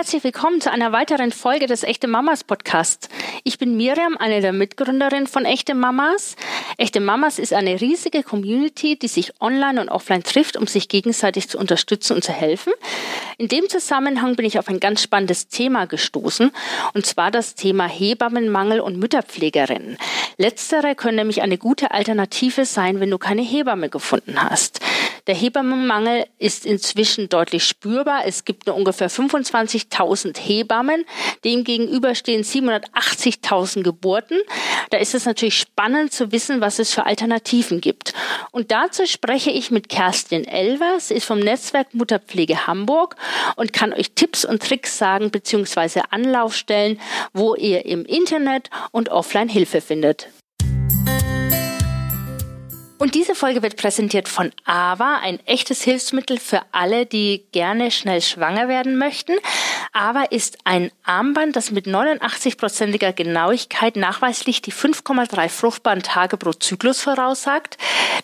herzlich willkommen zu einer weiteren Folge des Echte Mamas Podcasts. Ich bin Miriam, eine der Mitgründerinnen von Echte Mamas. Echte Mamas ist eine riesige Community, die sich online und offline trifft, um sich gegenseitig zu unterstützen und zu helfen. In dem Zusammenhang bin ich auf ein ganz spannendes Thema gestoßen, und zwar das Thema Hebammenmangel und Mütterpflegerinnen. Letztere können nämlich eine gute Alternative sein, wenn du keine Hebamme gefunden hast. Der Hebammenmangel ist inzwischen deutlich spürbar. Es gibt nur ungefähr 25.000 Hebammen. Demgegenüber stehen 780.000 Geburten. Da ist es natürlich spannend zu wissen, was es für Alternativen gibt. Und dazu spreche ich mit Kerstin Elvers, ist vom Netzwerk Mutterpflege Hamburg und kann euch Tipps und Tricks sagen bzw. Anlaufstellen, wo ihr im Internet und offline Hilfe findet. Und diese Folge wird präsentiert von AVA, ein echtes Hilfsmittel für alle, die gerne schnell schwanger werden möchten. AVA ist ein Armband, das mit 89-prozentiger Genauigkeit nachweislich die 5,3 fruchtbaren Tage pro Zyklus voraussagt.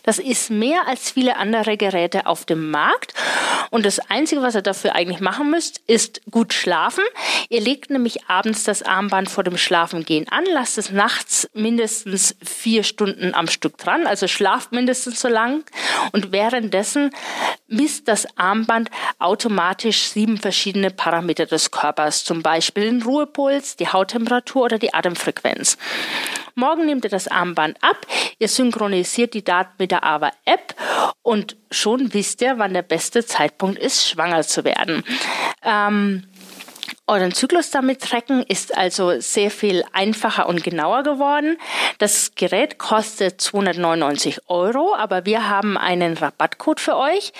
Das ist mehr als viele andere Geräte auf dem Markt. Und das Einzige, was ihr dafür eigentlich machen müsst, ist gut schlafen. Ihr legt nämlich abends das Armband vor dem Schlafengehen an, lasst es nachts mindestens vier Stunden am Stück dran, also schlaft mindestens so lang und währenddessen misst das Armband automatisch sieben verschiedene Parameter des Körpers, zum Beispiel den Ruhepuls, die Hauttemperatur oder die Atemfrequenz. Morgen nehmt ihr das Armband ab, ihr synchronisiert die Daten mit der AVA-App und schon wisst ihr, wann der beste Zeitpunkt ist, schwanger zu werden. Ähm, Euren Zyklus damit tracken ist also sehr viel einfacher und genauer geworden. Das Gerät kostet 299 Euro, aber wir haben einen Rabattcode für euch.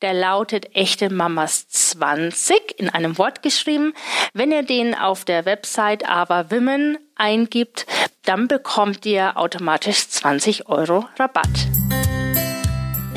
Der lautet echte Mamas 20 in einem Wort geschrieben. Wenn ihr den auf der Website aber Women eingibt, dann bekommt ihr automatisch 20 Euro Rabatt.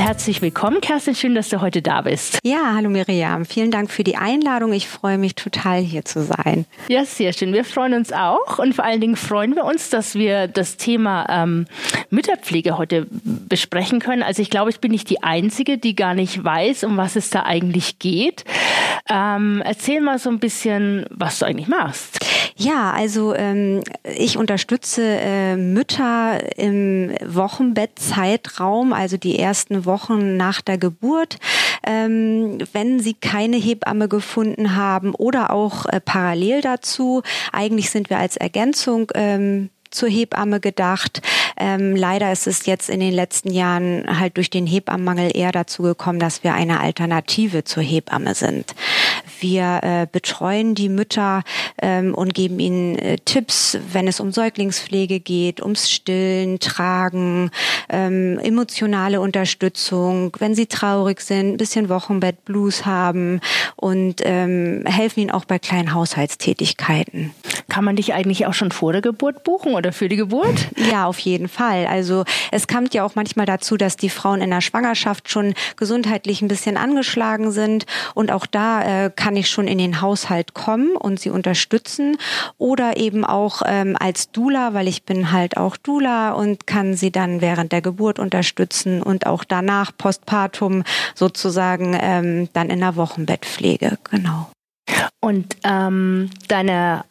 Herzlich willkommen, Kerstin. Schön, dass du heute da bist. Ja, hallo Miriam. Vielen Dank für die Einladung. Ich freue mich total, hier zu sein. Ja, sehr schön. Wir freuen uns auch und vor allen Dingen freuen wir uns, dass wir das Thema ähm, Mütterpflege heute besprechen können. Also ich glaube, ich bin nicht die Einzige, die gar nicht weiß, um was es da eigentlich geht. Ähm, erzähl mal so ein bisschen, was du eigentlich machst. Ja, also ähm, ich unterstütze äh, Mütter im Wochenbettzeitraum, also die ersten Wochen nach der Geburt, ähm, wenn sie keine Hebamme gefunden haben oder auch äh, parallel dazu. Eigentlich sind wir als Ergänzung ähm, zur Hebamme gedacht. Ähm, leider ist es jetzt in den letzten Jahren halt durch den Hebammenmangel eher dazu gekommen, dass wir eine Alternative zur Hebamme sind. Wir äh, betreuen die Mütter ähm, und geben ihnen äh, Tipps, wenn es um Säuglingspflege geht, ums Stillen, Tragen, ähm, emotionale Unterstützung, wenn sie traurig sind, ein bisschen Wochenbettblues haben und ähm, helfen ihnen auch bei kleinen Haushaltstätigkeiten. Kann man dich eigentlich auch schon vor der Geburt buchen oder für die Geburt? Ja, auf jeden Fall. Also es kommt ja auch manchmal dazu, dass die Frauen in der Schwangerschaft schon gesundheitlich ein bisschen angeschlagen sind und auch da äh, kann ich schon in den Haushalt kommen und sie unterstützen oder eben auch ähm, als Dula, weil ich bin halt auch Dula und kann sie dann während der Geburt unterstützen und auch danach postpartum sozusagen ähm, dann in der Wochenbettpflege. Genau. Und ähm, deine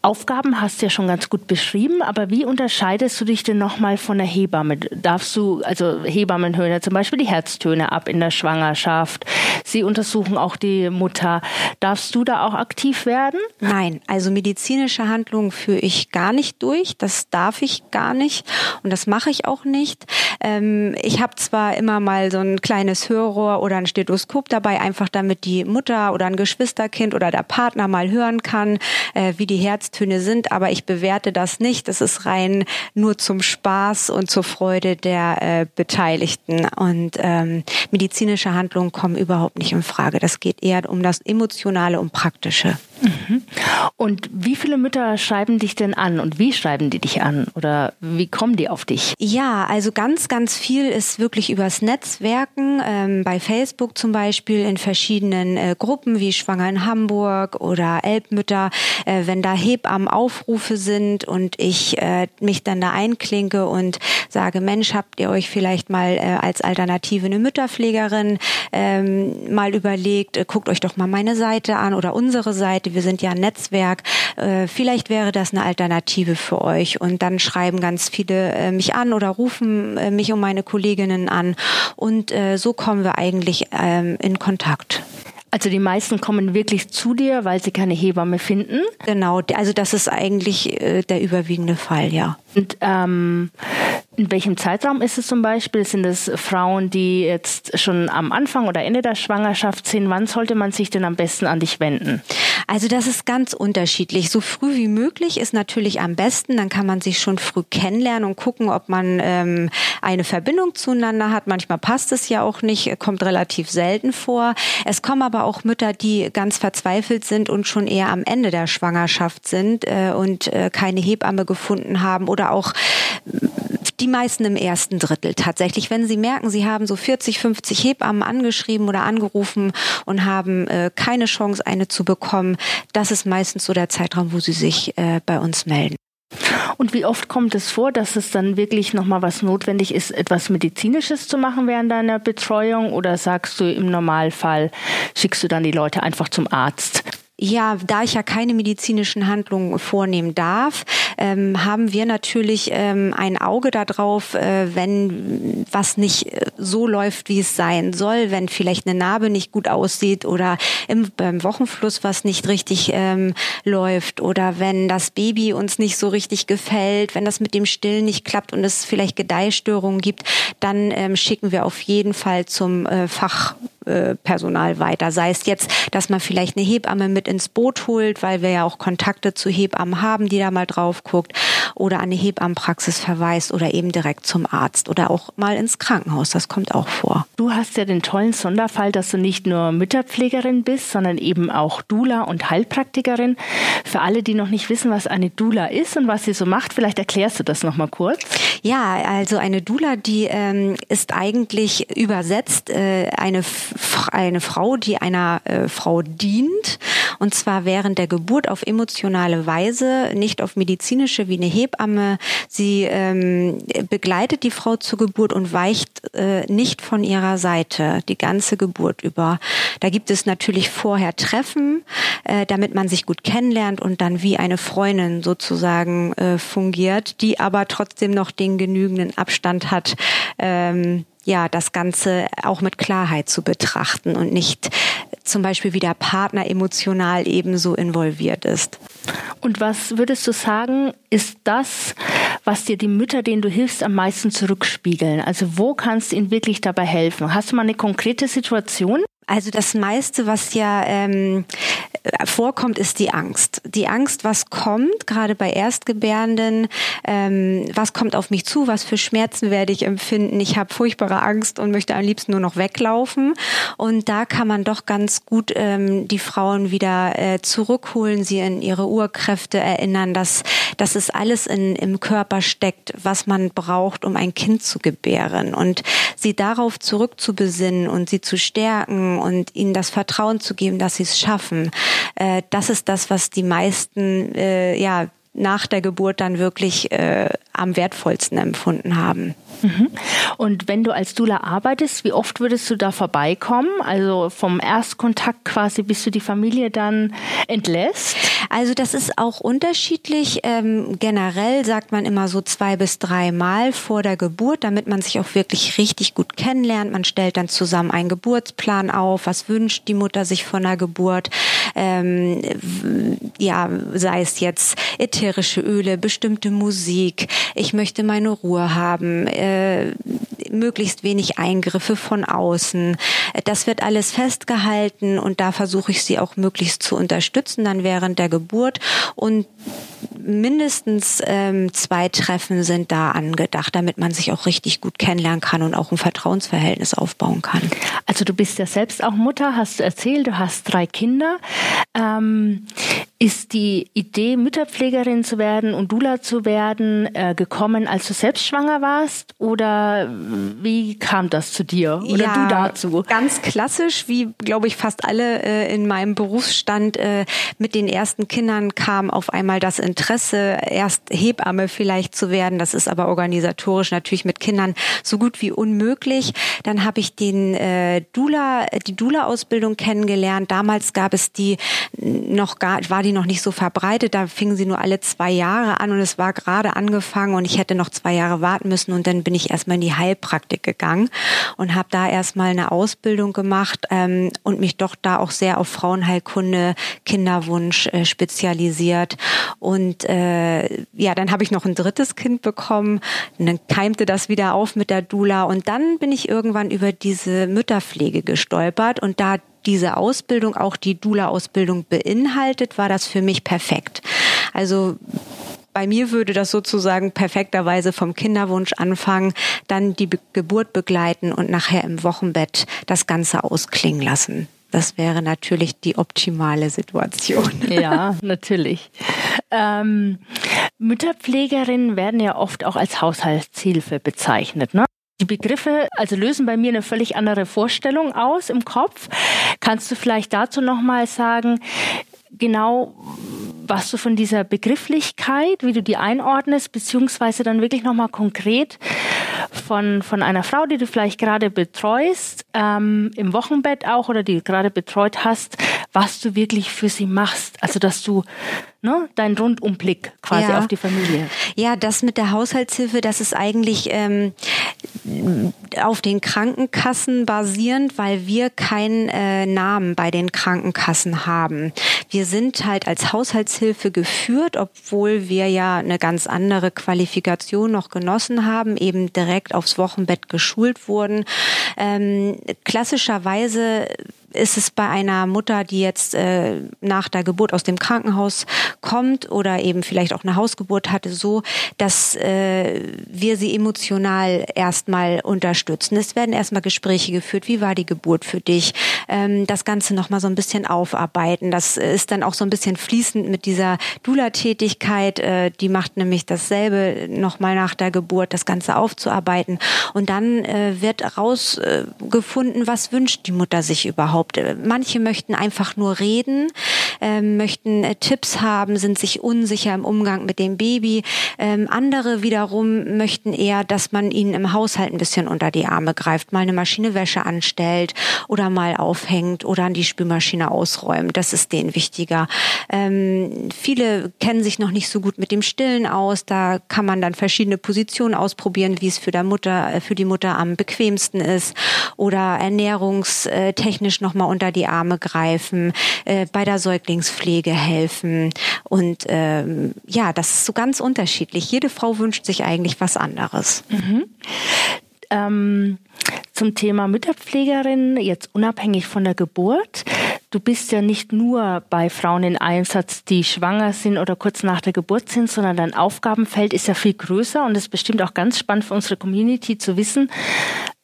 Aufgaben hast du ja schon ganz gut beschrieben, aber wie unterscheidest du dich denn nochmal von der Hebamme? Darfst du, also Hebammen hören ja zum Beispiel die Herztöne ab in der Schwangerschaft. Sie untersuchen auch die Mutter. Darfst du da auch aktiv werden? Nein, also medizinische Handlungen führe ich gar nicht durch. Das darf ich gar nicht und das mache ich auch nicht. Ähm, ich habe zwar immer mal so ein kleines Hörrohr oder ein Stethoskop dabei, einfach damit die Mutter oder ein Geschwisterkind oder der Partner mal hören kann, äh, wie die Herz Herztöne sind, aber ich bewerte das nicht. Es ist rein nur zum Spaß und zur Freude der äh, Beteiligten. Und ähm, medizinische Handlungen kommen überhaupt nicht in Frage. Das geht eher um das Emotionale und Praktische. Mhm. Und wie viele Mütter schreiben dich denn an und wie schreiben die dich an oder wie kommen die auf dich? Ja, also ganz, ganz viel ist wirklich übers Netzwerken, ähm, bei Facebook zum Beispiel in verschiedenen äh, Gruppen wie Schwanger in Hamburg oder Elbmütter, äh, wenn da Hebammenaufrufe sind und ich äh, mich dann da einklinke und sage, Mensch, habt ihr euch vielleicht mal äh, als Alternative eine Mütterpflegerin ähm, mal überlegt, äh, guckt euch doch mal meine Seite an oder unsere Seite sagte, wir sind ja ein Netzwerk, äh, vielleicht wäre das eine Alternative für euch. Und dann schreiben ganz viele äh, mich an oder rufen äh, mich und meine Kolleginnen an. Und äh, so kommen wir eigentlich ähm, in Kontakt. Also die meisten kommen wirklich zu dir, weil sie keine Hebamme finden. Genau, also das ist eigentlich äh, der überwiegende Fall, ja. Und ähm, in welchem Zeitraum ist es zum Beispiel? Sind es Frauen, die jetzt schon am Anfang oder Ende der Schwangerschaft sind? Wann sollte man sich denn am besten an dich wenden? Also das ist ganz unterschiedlich. So früh wie möglich ist natürlich am besten. Dann kann man sich schon früh kennenlernen und gucken, ob man ähm, eine Verbindung zueinander hat. Manchmal passt es ja auch nicht, kommt relativ selten vor. Es kommen aber auch Mütter, die ganz verzweifelt sind und schon eher am Ende der Schwangerschaft sind äh, und äh, keine Hebamme gefunden haben oder auch die meisten im ersten Drittel tatsächlich. Wenn Sie merken, Sie haben so 40, 50 Hebammen angeschrieben oder angerufen und haben äh, keine Chance, eine zu bekommen, das ist meistens so der Zeitraum, wo Sie sich äh, bei uns melden. Und wie oft kommt es vor, dass es dann wirklich nochmal was notwendig ist, etwas Medizinisches zu machen während deiner Betreuung? Oder sagst du im Normalfall, schickst du dann die Leute einfach zum Arzt? Ja, da ich ja keine medizinischen Handlungen vornehmen darf, ähm, haben wir natürlich ähm, ein Auge darauf, äh, wenn was nicht äh, so läuft, wie es sein soll, wenn vielleicht eine Narbe nicht gut aussieht oder im, beim Wochenfluss was nicht richtig ähm, läuft oder wenn das Baby uns nicht so richtig gefällt, wenn das mit dem Stillen nicht klappt und es vielleicht Gedeihstörungen gibt, dann ähm, schicken wir auf jeden Fall zum äh, Fach Personal weiter. Sei es jetzt, dass man vielleicht eine Hebamme mit ins Boot holt, weil wir ja auch Kontakte zu Hebammen haben, die da mal drauf guckt, oder an eine Hebammenpraxis verweist oder eben direkt zum Arzt oder auch mal ins Krankenhaus. Das kommt auch vor. Du hast ja den tollen Sonderfall, dass du nicht nur Mütterpflegerin bist, sondern eben auch Dula und Heilpraktikerin. Für alle, die noch nicht wissen, was eine Dula ist und was sie so macht, vielleicht erklärst du das noch mal kurz. Ja, also eine Dula, die ähm, ist eigentlich übersetzt äh, eine eine Frau, die einer äh, Frau dient, und zwar während der Geburt auf emotionale Weise, nicht auf medizinische wie eine Hebamme. Sie ähm, begleitet die Frau zur Geburt und weicht äh, nicht von ihrer Seite die ganze Geburt über. Da gibt es natürlich vorher Treffen, äh, damit man sich gut kennenlernt und dann wie eine Freundin sozusagen äh, fungiert, die aber trotzdem noch den genügenden Abstand hat. Ähm, ja, das Ganze auch mit Klarheit zu betrachten und nicht zum Beispiel wie der Partner emotional ebenso involviert ist. Und was würdest du sagen, ist das, was dir die Mütter, denen du hilfst, am meisten zurückspiegeln? Also wo kannst du ihnen wirklich dabei helfen? Hast du mal eine konkrete Situation? Also das meiste, was ja ähm, vorkommt, ist die Angst. Die Angst, was kommt, gerade bei Erstgebärenden, ähm, was kommt auf mich zu, was für Schmerzen werde ich empfinden. Ich habe furchtbare Angst und möchte am liebsten nur noch weglaufen. Und da kann man doch ganz gut ähm, die Frauen wieder äh, zurückholen, sie in ihre Urkräfte erinnern, dass, dass es alles in, im Körper steckt, was man braucht, um ein Kind zu gebären. Und sie darauf zurückzubesinnen und sie zu stärken und ihnen das Vertrauen zu geben, dass sie es schaffen. Äh, das ist das, was die meisten äh, ja nach der Geburt dann wirklich äh, am wertvollsten empfunden haben. Mhm. Und wenn du als Dula arbeitest, wie oft würdest du da vorbeikommen? Also vom Erstkontakt quasi, bis du die Familie dann entlässt? Also das ist auch unterschiedlich. Ähm, generell sagt man immer so zwei bis drei Mal vor der Geburt, damit man sich auch wirklich richtig gut kennenlernt. Man stellt dann zusammen einen Geburtsplan auf. Was wünscht die Mutter sich von der Geburt? Ähm, ja, sei es jetzt ätherische Öle, bestimmte Musik. Ich möchte meine Ruhe haben. Äh, möglichst wenig Eingriffe von außen. Das wird alles festgehalten und da versuche ich sie auch möglichst zu unterstützen dann während der Geburt und mindestens ähm, zwei Treffen sind da angedacht, damit man sich auch richtig gut kennenlernen kann und auch ein Vertrauensverhältnis aufbauen kann. Also du bist ja selbst auch Mutter, hast du erzählt, du hast drei Kinder. Ähm, Ist die Idee, Mütterpflegerin zu werden und Dula zu werden, äh, gekommen, als du selbst schwanger warst? Oder wie kam das zu dir oder ja, du dazu? Ganz klassisch, wie glaube ich fast alle äh, in meinem Berufsstand äh, mit den ersten Kindern kam auf einmal das Interesse, erst Hebamme vielleicht zu werden. Das ist aber organisatorisch natürlich mit Kindern so gut wie unmöglich. Dann habe ich den äh, Dula, die Dula-Ausbildung kennengelernt. Damals gab es die noch gar, war die die noch nicht so verbreitet. Da fingen sie nur alle zwei Jahre an und es war gerade angefangen und ich hätte noch zwei Jahre warten müssen und dann bin ich erstmal in die Heilpraktik gegangen und habe da erstmal eine Ausbildung gemacht ähm, und mich doch da auch sehr auf Frauenheilkunde, Kinderwunsch äh, spezialisiert. Und äh, ja, dann habe ich noch ein drittes Kind bekommen. Und dann keimte das wieder auf mit der Dula und dann bin ich irgendwann über diese Mütterpflege gestolpert und da diese Ausbildung auch die Dula-Ausbildung beinhaltet, war das für mich perfekt. Also bei mir würde das sozusagen perfekterweise vom Kinderwunsch anfangen, dann die Be Geburt begleiten und nachher im Wochenbett das Ganze ausklingen lassen. Das wäre natürlich die optimale Situation. Ja, natürlich. Ähm, Mütterpflegerinnen werden ja oft auch als Haushaltshilfe bezeichnet. Ne? Die Begriffe also lösen bei mir eine völlig andere Vorstellung aus im Kopf. Kannst du vielleicht dazu noch mal sagen, genau was du von dieser Begrifflichkeit, wie du die einordnest, beziehungsweise dann wirklich noch mal konkret von, von einer Frau, die du vielleicht gerade betreust, ähm, im Wochenbett auch oder die du gerade betreut hast, was du wirklich für sie machst. Also, dass du ne, deinen Rundumblick quasi ja. auf die Familie. Ja, das mit der Haushaltshilfe, das ist eigentlich ähm, auf den Krankenkassen basierend, weil wir keinen äh, Namen bei den Krankenkassen haben. Wir sind halt als Haushaltshilfe geführt, obwohl wir ja eine ganz andere Qualifikation noch genossen haben, eben direkt aufs Wochenbett geschult wurden. Ähm, klassischerweise ist es bei einer Mutter, die jetzt äh, nach der Geburt aus dem Krankenhaus kommt oder eben vielleicht auch eine Hausgeburt hatte, so, dass äh, wir sie emotional erstmal unterstützen. Es werden erstmal Gespräche geführt. Wie war die Geburt für dich? Ähm, das Ganze nochmal so ein bisschen aufarbeiten. Das ist dann auch so ein bisschen fließend mit dieser Dula-Tätigkeit. Äh, die macht nämlich dasselbe nochmal nach der Geburt, das Ganze aufzuarbeiten. Und dann äh, wird rausgefunden, was wünscht die Mutter sich überhaupt überhaupt? Manche möchten einfach nur reden, äh, möchten äh, Tipps haben, sind sich unsicher im Umgang mit dem Baby. Ähm, andere wiederum möchten eher, dass man ihnen im Haushalt ein bisschen unter die Arme greift, mal eine Maschine anstellt oder mal aufhängt oder an die Spülmaschine ausräumt. Das ist denen wichtiger. Ähm, viele kennen sich noch nicht so gut mit dem Stillen aus. Da kann man dann verschiedene Positionen ausprobieren, wie es für, der Mutter, äh, für die Mutter am bequemsten ist oder ernährungstechnisch noch nochmal unter die Arme greifen, äh, bei der Säuglingspflege helfen. Und ähm, ja, das ist so ganz unterschiedlich. Jede Frau wünscht sich eigentlich was anderes. Mhm. Ähm, zum Thema Mütterpflegerin, jetzt unabhängig von der Geburt. Du bist ja nicht nur bei Frauen in Einsatz, die schwanger sind oder kurz nach der Geburt sind, sondern dein Aufgabenfeld ist ja viel größer und es ist bestimmt auch ganz spannend für unsere Community zu wissen,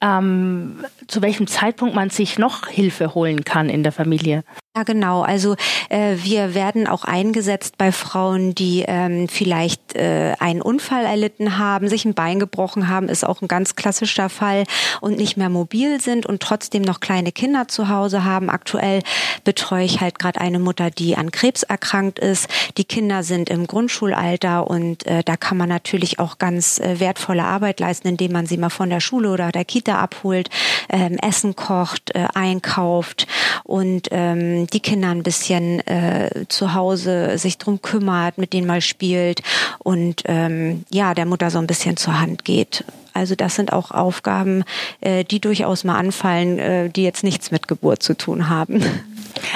ähm, zu welchem Zeitpunkt man sich noch Hilfe holen kann in der Familie. Ja, genau. Also äh, wir werden auch eingesetzt bei Frauen, die ähm, vielleicht äh, einen Unfall erlitten haben, sich ein Bein gebrochen haben, ist auch ein ganz klassischer Fall und nicht mehr mobil sind und trotzdem noch kleine Kinder zu Hause haben. Aktuell betreue ich halt gerade eine Mutter, die an Krebs erkrankt ist. Die Kinder sind im Grundschulalter und äh, da kann man natürlich auch ganz äh, wertvolle Arbeit leisten, indem man sie mal von der Schule oder der Kita abholt, ähm, Essen kocht, äh, einkauft und ähm, die Kinder ein bisschen äh, zu Hause sich drum kümmert, mit denen mal spielt und ähm, ja, der Mutter so ein bisschen zur Hand geht. Also das sind auch Aufgaben, äh, die durchaus mal anfallen, äh, die jetzt nichts mit Geburt zu tun haben.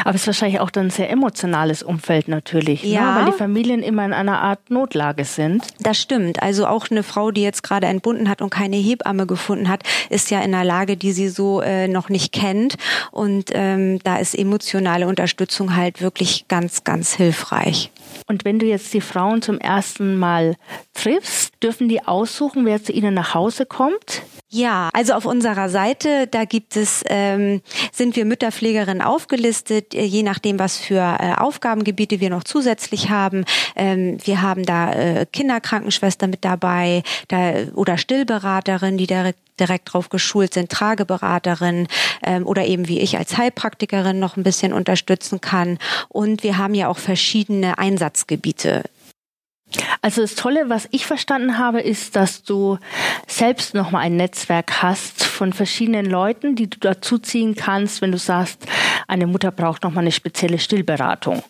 Aber es ist wahrscheinlich auch dann ein sehr emotionales Umfeld natürlich, ne? ja. Ne? weil die Familien immer in einer Art Notlage sind. Das stimmt. Also auch eine Frau, die jetzt gerade entbunden hat und keine Hebamme gefunden hat, ist ja in einer Lage, die sie so äh, noch nicht kennt. Und ähm, da ist emotionale Unterstützung halt wirklich ganz, ganz hilfreich. Und wenn du jetzt die Frauen zum ersten Mal triffst, dürfen die aussuchen, wer zu ihnen nach Hause kommt? Ja, also auf unserer Seite, da gibt es, ähm, sind wir Mütterpflegerinnen aufgelistet, äh, je nachdem, was für äh, Aufgabengebiete wir noch zusätzlich haben. Ähm, wir haben da äh, Kinderkrankenschwester mit dabei da, oder Stillberaterin, die direkt direkt drauf geschult sind, Trageberaterin ähm, oder eben wie ich als Heilpraktikerin noch ein bisschen unterstützen kann. Und wir haben ja auch verschiedene Einsatzgebiete also das Tolle, was ich verstanden habe, ist, dass du selbst nochmal ein Netzwerk hast von verschiedenen Leuten, die du dazuziehen kannst, wenn du sagst, eine Mutter braucht nochmal eine spezielle Stillberatung.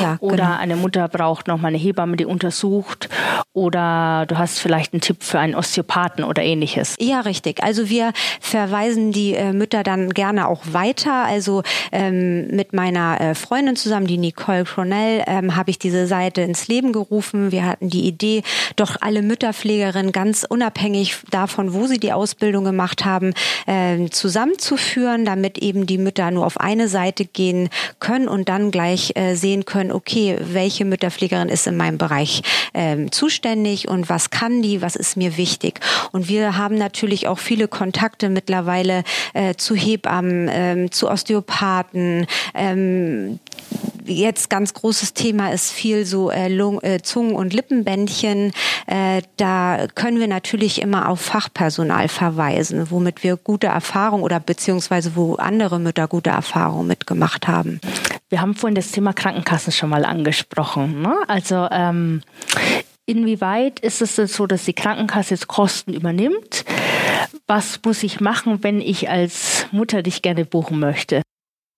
Ja, oder genau. eine Mutter braucht nochmal eine Hebamme, die untersucht. Oder du hast vielleicht einen Tipp für einen Osteopathen oder ähnliches. Ja, richtig. Also wir verweisen die äh, Mütter dann gerne auch weiter. Also ähm, mit meiner äh, Freundin zusammen, die Nicole Cronell, ähm, habe ich diese Seite ins Leben gerufen. Wir hatten die Idee, doch alle Mütterpflegerinnen ganz unabhängig davon, wo sie die Ausbildung gemacht haben, äh, zusammenzuführen, damit eben die Mütter nur auf eine Seite gehen können und dann gleich äh, sehen können, okay, welche Mütterpflegerin ist in meinem Bereich äh, zuständig und was kann die, was ist mir wichtig. Und wir haben natürlich auch viele Kontakte mittlerweile äh, zu Hebammen, ähm, zu Osteopathen, ähm, jetzt ganz großes Thema ist viel so äh, Lung, äh, Zungen- und Lippenbändchen. Äh, da können wir natürlich immer auf Fachpersonal verweisen, womit wir gute Erfahrungen oder beziehungsweise wo andere Mütter gute Erfahrungen mitgemacht haben. Wir haben vorhin das Thema Krankenkassen schon mal angesprochen. Ne? Also ähm, inwieweit ist es denn so, dass die Krankenkasse jetzt Kosten übernimmt? Was muss ich machen, wenn ich als Mutter dich gerne buchen möchte?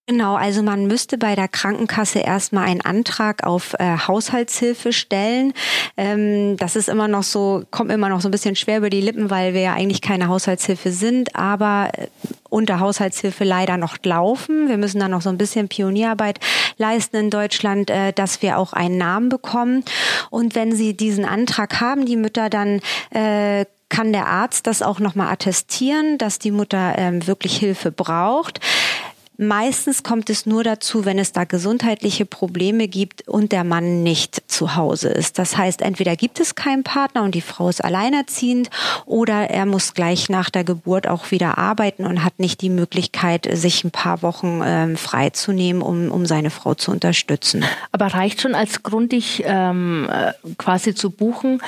Genau, also man müsste bei der Krankenkasse erstmal einen Antrag auf äh, Haushaltshilfe stellen. Ähm, das ist immer noch so, kommt immer noch so ein bisschen schwer über die Lippen, weil wir ja eigentlich keine Haushaltshilfe sind, aber äh, unter Haushaltshilfe leider noch laufen. Wir müssen da noch so ein bisschen Pionierarbeit leisten in Deutschland, äh, dass wir auch einen Namen bekommen. Und wenn Sie diesen Antrag haben, die Mütter, dann äh, kann der Arzt das auch nochmal attestieren, dass die Mutter ähm, wirklich Hilfe braucht. Meistens kommt es nur dazu, wenn es da gesundheitliche Probleme gibt und der Mann nicht zu Hause ist. Das heißt, entweder gibt es keinen Partner und die Frau ist alleinerziehend oder er muss gleich nach der Geburt auch wieder arbeiten und hat nicht die Möglichkeit, sich ein paar Wochen ähm, freizunehmen, um, um seine Frau zu unterstützen. Aber reicht schon als Grund, dich ähm, äh, quasi zu buchen,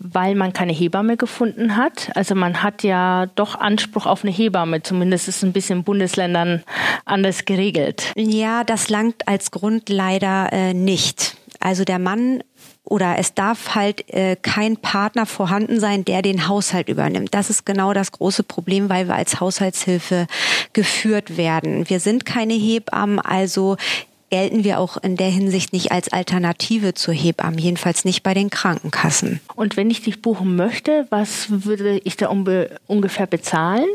weil man keine Hebamme gefunden hat? Also man hat ja doch Anspruch auf eine Hebamme, zumindest ist es ein bisschen in Bundesländern anders geregelt. Ja, das langt als Grund leider äh, nicht. Also der Mann oder es darf halt äh, kein Partner vorhanden sein, der den Haushalt übernimmt. Das ist genau das große Problem, weil wir als Haushaltshilfe geführt werden. Wir sind keine Hebammen, also gelten wir auch in der Hinsicht nicht als Alternative zur Hebammen, jedenfalls nicht bei den Krankenkassen. Und wenn ich dich buchen möchte, was würde ich da ungefähr bezahlen?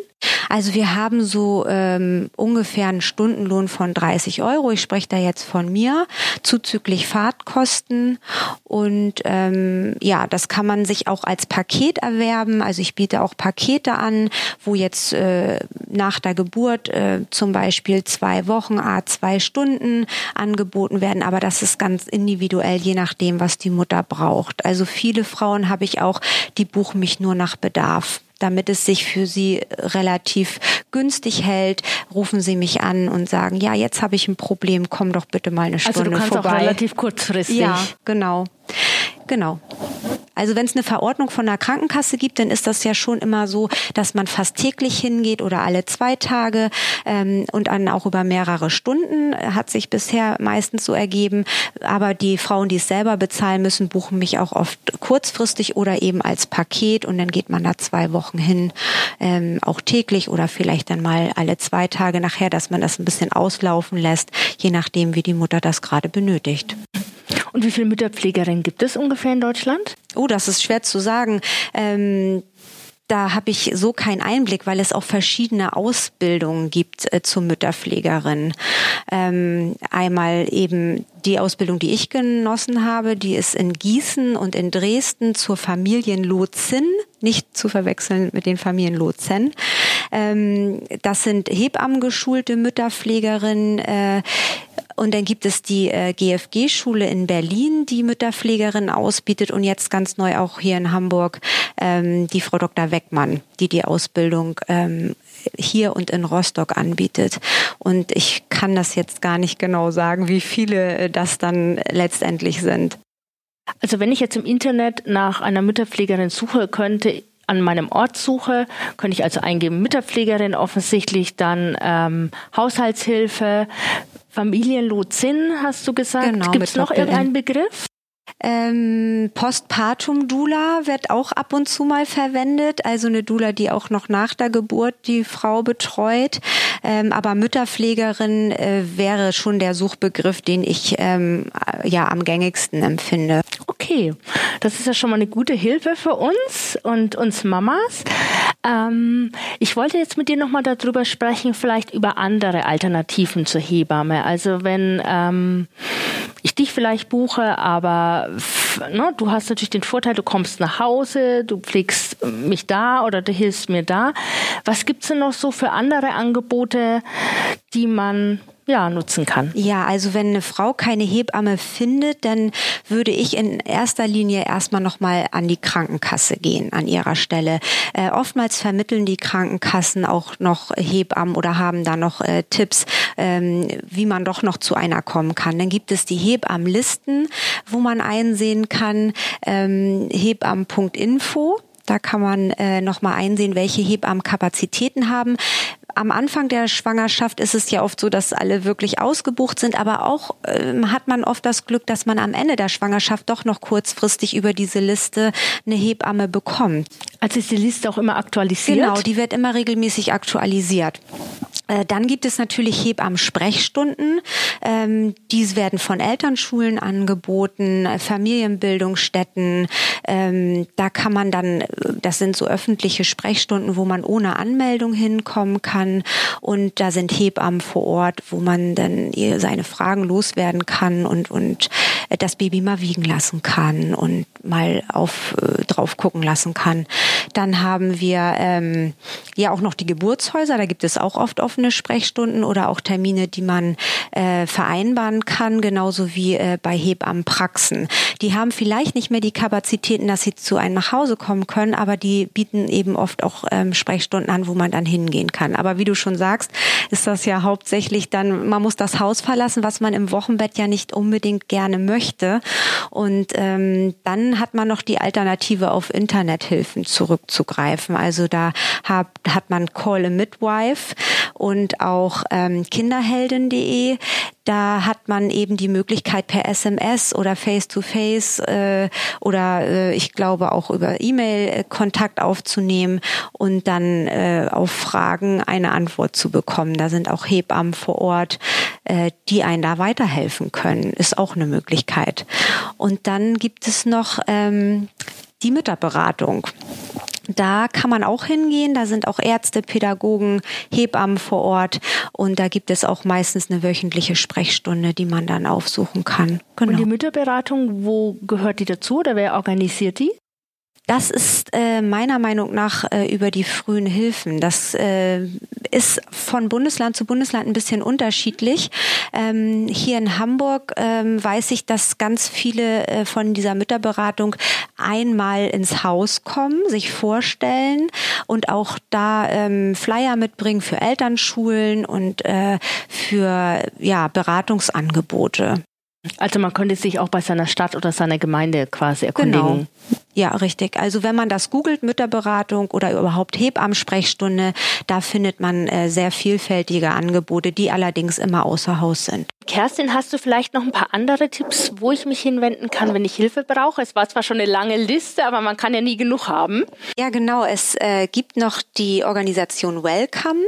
Also wir haben so ähm, ungefähr einen Stundenlohn von 30 Euro. Ich spreche da jetzt von mir, zuzüglich Fahrtkosten. Und ähm, ja, das kann man sich auch als Paket erwerben. Also ich biete auch Pakete an, wo jetzt äh, nach der Geburt äh, zum Beispiel zwei Wochen, a zwei Stunden angeboten werden. Aber das ist ganz individuell, je nachdem, was die Mutter braucht. Also viele Frauen habe ich auch, die buchen mich nur nach Bedarf damit es sich für Sie relativ günstig hält, rufen Sie mich an und sagen, ja, jetzt habe ich ein Problem, komm doch bitte mal eine Stunde vorbei. Also du kannst vorbei. auch relativ kurzfristig. Ja, genau. Genau. Also wenn es eine Verordnung von der Krankenkasse gibt, dann ist das ja schon immer so, dass man fast täglich hingeht oder alle zwei Tage ähm, und dann auch über mehrere Stunden hat sich bisher meistens so ergeben. Aber die Frauen, die es selber bezahlen müssen, buchen mich auch oft kurzfristig oder eben als Paket und dann geht man da zwei Wochen hin, ähm, auch täglich oder vielleicht dann mal alle zwei Tage nachher, dass man das ein bisschen auslaufen lässt, je nachdem, wie die Mutter das gerade benötigt. Und wie viele Mütterpflegerinnen gibt es ungefähr in Deutschland? Oh, das ist schwer zu sagen. Ähm da habe ich so keinen Einblick, weil es auch verschiedene Ausbildungen gibt äh, zur Mütterpflegerin. Ähm, einmal eben die Ausbildung, die ich genossen habe, die ist in Gießen und in Dresden zur Familienlotsin, nicht zu verwechseln mit den Familienlotsen. Ähm, das sind Hebammen geschulte Mütterpflegerinnen. Äh, Und dann gibt es die äh, GFG-Schule in Berlin, die Mütterpflegerin ausbietet und jetzt ganz neu auch hier in Hamburg ähm, die Frau Dr. Weckmann, die die Ausbildung ähm, hier und in Rostock anbietet. Und ich kann das jetzt gar nicht genau sagen, wie viele äh, das dann letztendlich sind. Also wenn ich jetzt im Internet nach einer Mütterpflegerin suche, könnte an meinem Ort suche, könnte ich also eingeben Mütterpflegerin offensichtlich, dann ähm, Haushaltshilfe, Familienlotsin, hast du gesagt. Genau, Gibt es noch irgendeinen Begriff? Ähm, Postpartum Dula wird auch ab und zu mal verwendet, also eine Dula, die auch noch nach der Geburt die Frau betreut. Ähm, aber Mütterpflegerin äh, wäre schon der Suchbegriff, den ich ähm, ja am gängigsten empfinde. Okay, das ist ja schon mal eine gute Hilfe für uns und uns Mamas. Ähm, ich wollte jetzt mit dir nochmal darüber sprechen, vielleicht über andere Alternativen zur Hebamme. Also wenn ähm, ich dich vielleicht buche, aber ne, du hast natürlich den Vorteil, du kommst nach Hause, du pflegst mich da oder du hilfst mir da. Was gibt's denn noch so für andere Angebote, die man ja, nutzen kann. Ja, also wenn eine Frau keine Hebamme findet, dann würde ich in erster Linie erstmal nochmal an die Krankenkasse gehen an ihrer Stelle. Äh, oftmals vermitteln die Krankenkassen auch noch Hebammen oder haben da noch äh, Tipps, ähm, wie man doch noch zu einer kommen kann. Dann gibt es die Hebammenlisten, wo man einsehen kann, ähm, hebammen.info. Da kann man äh, nochmal einsehen, welche Hebammenkapazitäten haben am Anfang der Schwangerschaft ist es ja oft so, dass alle wirklich ausgebucht sind, aber auch ähm, hat man oft das Glück, dass man am Ende der Schwangerschaft doch noch kurzfristig über diese Liste eine Hebamme bekommt. Also ist die Liste auch immer aktualisiert? Genau, die wird immer regelmäßig aktualisiert. Äh, dann gibt es natürlich Hebammen-Sprechstunden. Ähm, Dies werden von Elternschulen angeboten, Familienbildungsstätten. Ähm, da kann man dann, das sind so öffentliche Sprechstunden, wo man ohne Anmeldung hinkommen kann. Und da sind Hebammen vor Ort, wo man dann seine Fragen loswerden kann und, und das Baby mal wiegen lassen kann und mal auf, drauf gucken lassen kann. Dann haben wir ähm, ja auch noch die Geburtshäuser. Da gibt es auch oft offene Sprechstunden oder auch Termine, die man äh, vereinbaren kann, genauso wie äh, bei Hebammenpraxen. Die haben vielleicht nicht mehr die Kapazitäten, dass sie zu einem nach Hause kommen können, aber die bieten eben oft auch ähm, Sprechstunden an, wo man dann hingehen kann. Aber wie du schon sagst, ist das ja hauptsächlich dann, man muss das Haus verlassen, was man im Wochenbett ja nicht unbedingt gerne möchte. Und ähm, dann hat man noch die Alternative auf Internethilfen zurückzugreifen. Also da hat, hat man Call a Midwife und auch ähm, kinderheldin.de. Da hat man eben die Möglichkeit per SMS oder Face-to-Face äh, oder äh, ich glaube auch über E-Mail äh, Kontakt aufzunehmen und dann äh, auf Fragen eine Antwort zu bekommen. Da sind auch Hebammen vor Ort, äh, die einen da weiterhelfen können. Ist auch eine Möglichkeit. Und dann gibt es noch ähm, die Mütterberatung. Da kann man auch hingehen. Da sind auch Ärzte, Pädagogen, Hebammen vor Ort. Und da gibt es auch meistens eine wöchentliche Sprechstunde, die man dann aufsuchen kann. Genau. Und die Mütterberatung, wo gehört die dazu oder wer organisiert die? Das ist äh, meiner Meinung nach äh, über die frühen Hilfen. Das äh, ist von Bundesland zu Bundesland ein bisschen unterschiedlich. Ähm, hier in Hamburg ähm, weiß ich, dass ganz viele äh, von dieser Mütterberatung einmal ins Haus kommen, sich vorstellen und auch da ähm, Flyer mitbringen für Elternschulen und äh, für ja, Beratungsangebote. Also man könnte sich auch bei seiner Stadt oder seiner Gemeinde quasi erkundigen. Genau. Ja, richtig. Also wenn man das googelt, Mütterberatung oder überhaupt Hebammensprechstunde, da findet man äh, sehr vielfältige Angebote, die allerdings immer außer Haus sind. Kerstin, hast du vielleicht noch ein paar andere Tipps, wo ich mich hinwenden kann, wenn ich Hilfe brauche? Es war zwar schon eine lange Liste, aber man kann ja nie genug haben. Ja, genau. Es äh, gibt noch die Organisation Welcome.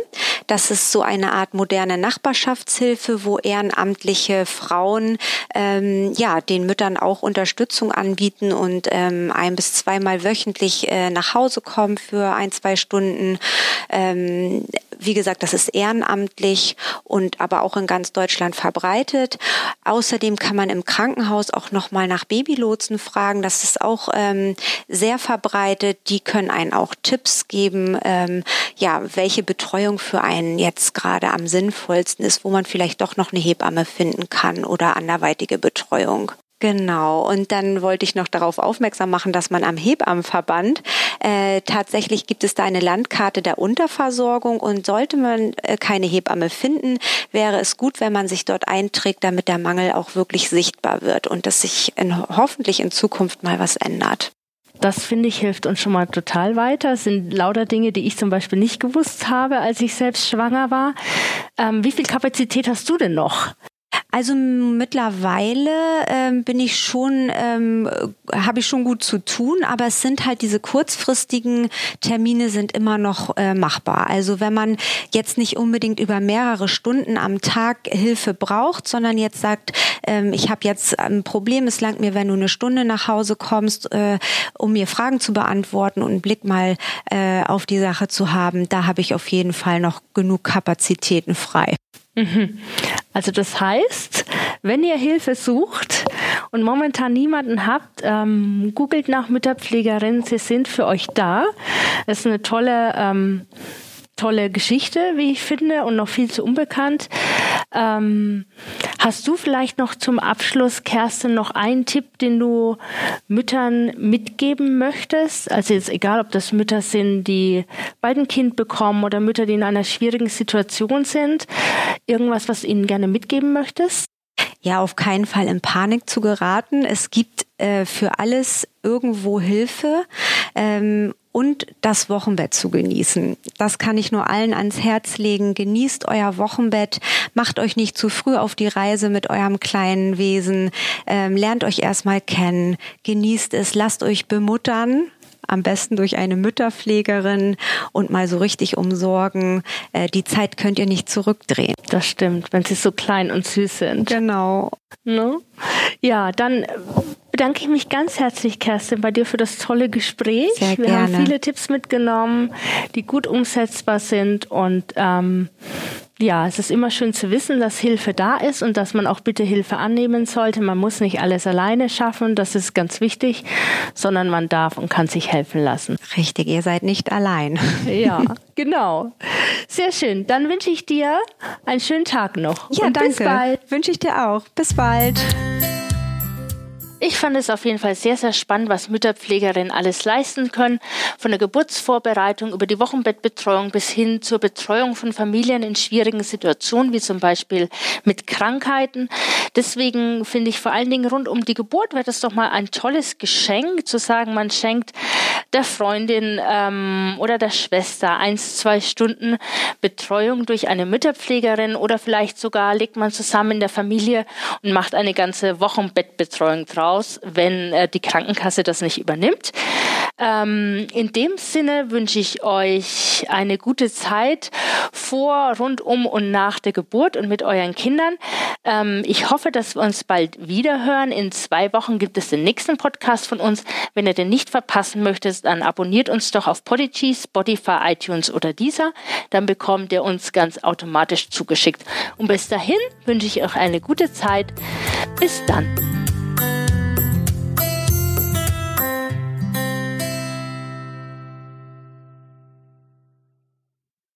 Das ist so eine Art moderne Nachbarschaftshilfe, wo ehrenamtliche Frauen ähm, ja den Müttern auch Unterstützung anbieten und ähm, ein bis zweimal wöchentlich äh, nach Hause kommen für ein, zwei Stunden. Ähm, wie gesagt, das ist ehrenamtlich und aber auch in ganz Deutschland verbreitet. Außerdem kann man im Krankenhaus auch nochmal nach Babylotsen fragen. Das ist auch ähm, sehr verbreitet. Die können einen auch Tipps geben, ähm, ja, welche Betreuung für einen jetzt gerade am sinnvollsten ist, wo man vielleicht doch noch eine Hebamme finden kann oder anderweitige Betreuung. Genau, und dann wollte ich noch darauf aufmerksam machen, dass man am Hebammenverband äh, tatsächlich gibt es da eine Landkarte der Unterversorgung und sollte man äh, keine Hebamme finden, wäre es gut, wenn man sich dort einträgt, damit der Mangel auch wirklich sichtbar wird und dass sich in, hoffentlich in Zukunft mal was ändert. Das finde ich hilft uns schon mal total weiter. Das sind lauter Dinge, die ich zum Beispiel nicht gewusst habe, als ich selbst schwanger war. Ähm, wie viel Kapazität hast du denn noch? Also mittlerweile ähm, bin ich schon, ähm, habe ich schon gut zu tun, aber es sind halt diese kurzfristigen Termine sind immer noch äh, machbar. Also wenn man jetzt nicht unbedingt über mehrere Stunden am Tag Hilfe braucht, sondern jetzt sagt, ähm, ich habe jetzt ein Problem, es langt mir, wenn du eine Stunde nach Hause kommst, äh, um mir Fragen zu beantworten und einen Blick mal äh, auf die Sache zu haben, da habe ich auf jeden Fall noch genug Kapazitäten frei. Mhm. Also das heißt, wenn ihr Hilfe sucht und momentan niemanden habt, ähm, googelt nach Mütterpflegerin, sie sind für euch da. Das ist eine tolle ähm, tolle Geschichte, wie ich finde, und noch viel zu unbekannt. Ähm, hast du vielleicht noch zum Abschluss, Kerstin, noch einen Tipp, den du Müttern mitgeben möchtest? Also jetzt egal, ob das Mütter sind, die bald ein Kind bekommen oder Mütter, die in einer schwierigen Situation sind. Irgendwas, was du ihnen gerne mitgeben möchtest? Ja, auf keinen Fall in Panik zu geraten. Es gibt äh, für alles irgendwo Hilfe. Ähm, und das Wochenbett zu genießen. Das kann ich nur allen ans Herz legen. Genießt euer Wochenbett, macht euch nicht zu früh auf die Reise mit eurem kleinen Wesen, ähm, lernt euch erstmal kennen, genießt es, lasst euch bemuttern, am besten durch eine Mütterpflegerin und mal so richtig umsorgen. Äh, die Zeit könnt ihr nicht zurückdrehen. Das stimmt, wenn sie so klein und süß sind. Genau. Ne? Ja, dann bedanke ich mich ganz herzlich, Kerstin, bei dir für das tolle Gespräch. Sehr Wir gerne. haben viele Tipps mitgenommen, die gut umsetzbar sind und ähm, ja, es ist immer schön zu wissen, dass Hilfe da ist und dass man auch bitte Hilfe annehmen sollte. Man muss nicht alles alleine schaffen, das ist ganz wichtig, sondern man darf und kann sich helfen lassen. Richtig, ihr seid nicht allein. Ja, genau. Sehr schön. Dann wünsche ich dir einen schönen Tag noch. Ja, und danke. Bis bald. Wünsche ich dir auch. Bis bald. Ich fand es auf jeden Fall sehr, sehr spannend, was Mütterpflegerinnen alles leisten können. Von der Geburtsvorbereitung über die Wochenbettbetreuung bis hin zur Betreuung von Familien in schwierigen Situationen, wie zum Beispiel mit Krankheiten. Deswegen finde ich vor allen Dingen rund um die Geburt wäre das doch mal ein tolles Geschenk, zu sagen, man schenkt der Freundin ähm, oder der Schwester eins, zwei Stunden Betreuung durch eine Mütterpflegerin oder vielleicht sogar legt man zusammen in der Familie und macht eine ganze Wochenbettbetreuung draus raus, wenn äh, die Krankenkasse das nicht übernimmt. Ähm, in dem Sinne wünsche ich euch eine gute Zeit vor, rund um und nach der Geburt und mit euren Kindern. Ähm, ich hoffe, dass wir uns bald wieder hören. In zwei Wochen gibt es den nächsten Podcast von uns. Wenn ihr den nicht verpassen möchtet, dann abonniert uns doch auf Podigy, Spotify, iTunes oder dieser. Dann bekommt ihr uns ganz automatisch zugeschickt. Und bis dahin wünsche ich euch eine gute Zeit. Bis dann.